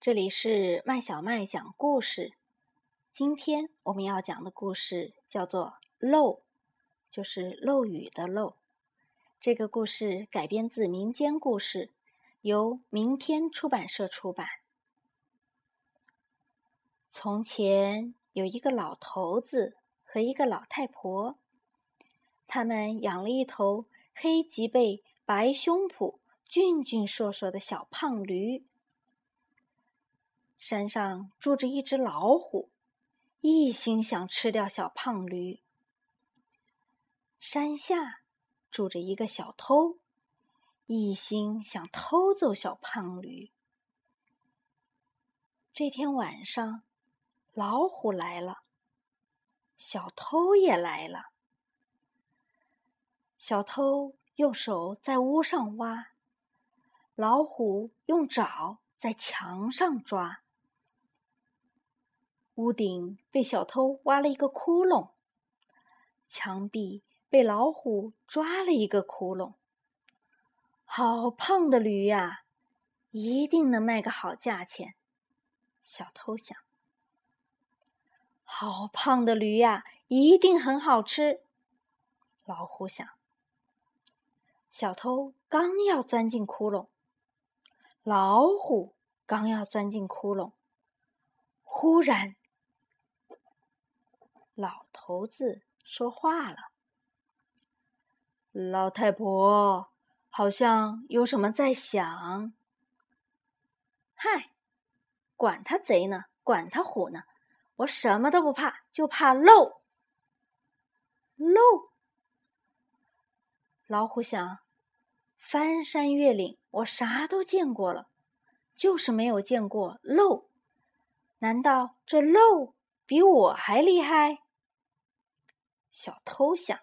这里是麦小麦讲故事。今天我们要讲的故事叫做《漏》，就是漏雨的漏。这个故事改编自民间故事，由明天出版社出版。从前有一个老头子和一个老太婆，他们养了一头黑脊背、白胸脯、俊俊硕硕的小胖驴。山上住着一只老虎，一心想吃掉小胖驴。山下住着一个小偷，一心想偷走小胖驴。这天晚上，老虎来了，小偷也来了。小偷用手在屋上挖，老虎用爪在墙上抓。屋顶被小偷挖了一个窟窿，墙壁被老虎抓了一个窟窿。好胖的驴呀，一定能卖个好价钱。小偷想：好胖的驴呀，一定很好吃。老虎想。小偷刚要钻进窟窿，老虎刚要钻进窟窿，忽然。老头子说话了：“老太婆好像有什么在想。嗨，管他贼呢，管他虎呢，我什么都不怕，就怕漏。漏。老虎想，翻山越岭，我啥都见过了，就是没有见过漏。难道这漏比我还厉害？”小偷想：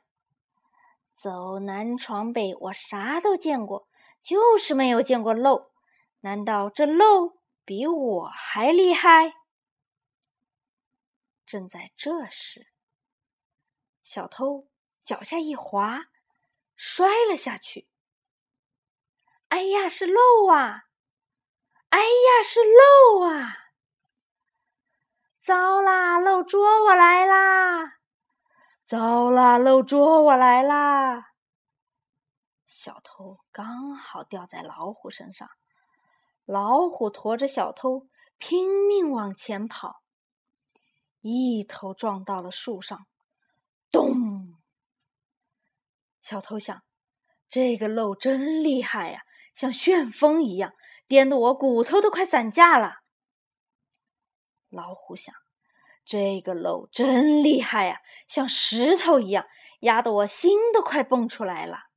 走南闯北，我啥都见过，就是没有见过漏。难道这漏比我还厉害？正在这时，小偷脚下一滑，摔了下去。哎呀，是漏啊！哎呀，是漏啊！糟啦，漏捉我来啦！糟啦！漏捉我来啦！小偷刚好掉在老虎身上，老虎驮着小偷拼命往前跑，一头撞到了树上，咚！小偷想：这个漏真厉害呀，像旋风一样，颠得我骨头都快散架了。老虎想。这个漏真厉害呀，像石头一样，压得我心都快蹦出来了。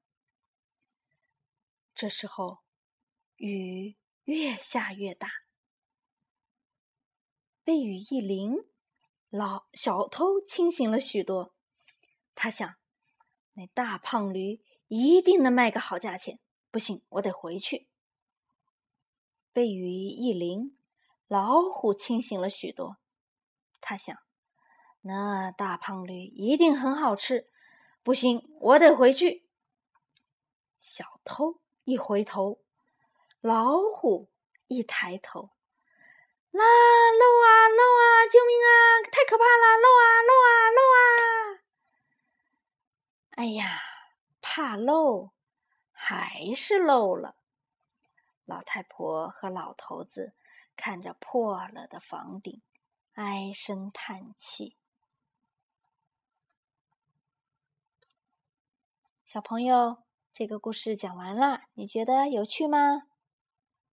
这时候，雨越下越大，被雨一淋，老小偷清醒了许多。他想，那大胖驴一定能卖个好价钱。不行，我得回去。被雨一淋，老虎清醒了许多。他想，那大胖驴一定很好吃。不行，我得回去。小偷一回头，老虎一抬头，啦，漏啊漏啊！救命啊！太可怕了！漏啊漏啊漏啊！哎呀，怕漏，还是漏了。老太婆和老头子看着破了的房顶。唉声叹气。小朋友，这个故事讲完啦，你觉得有趣吗？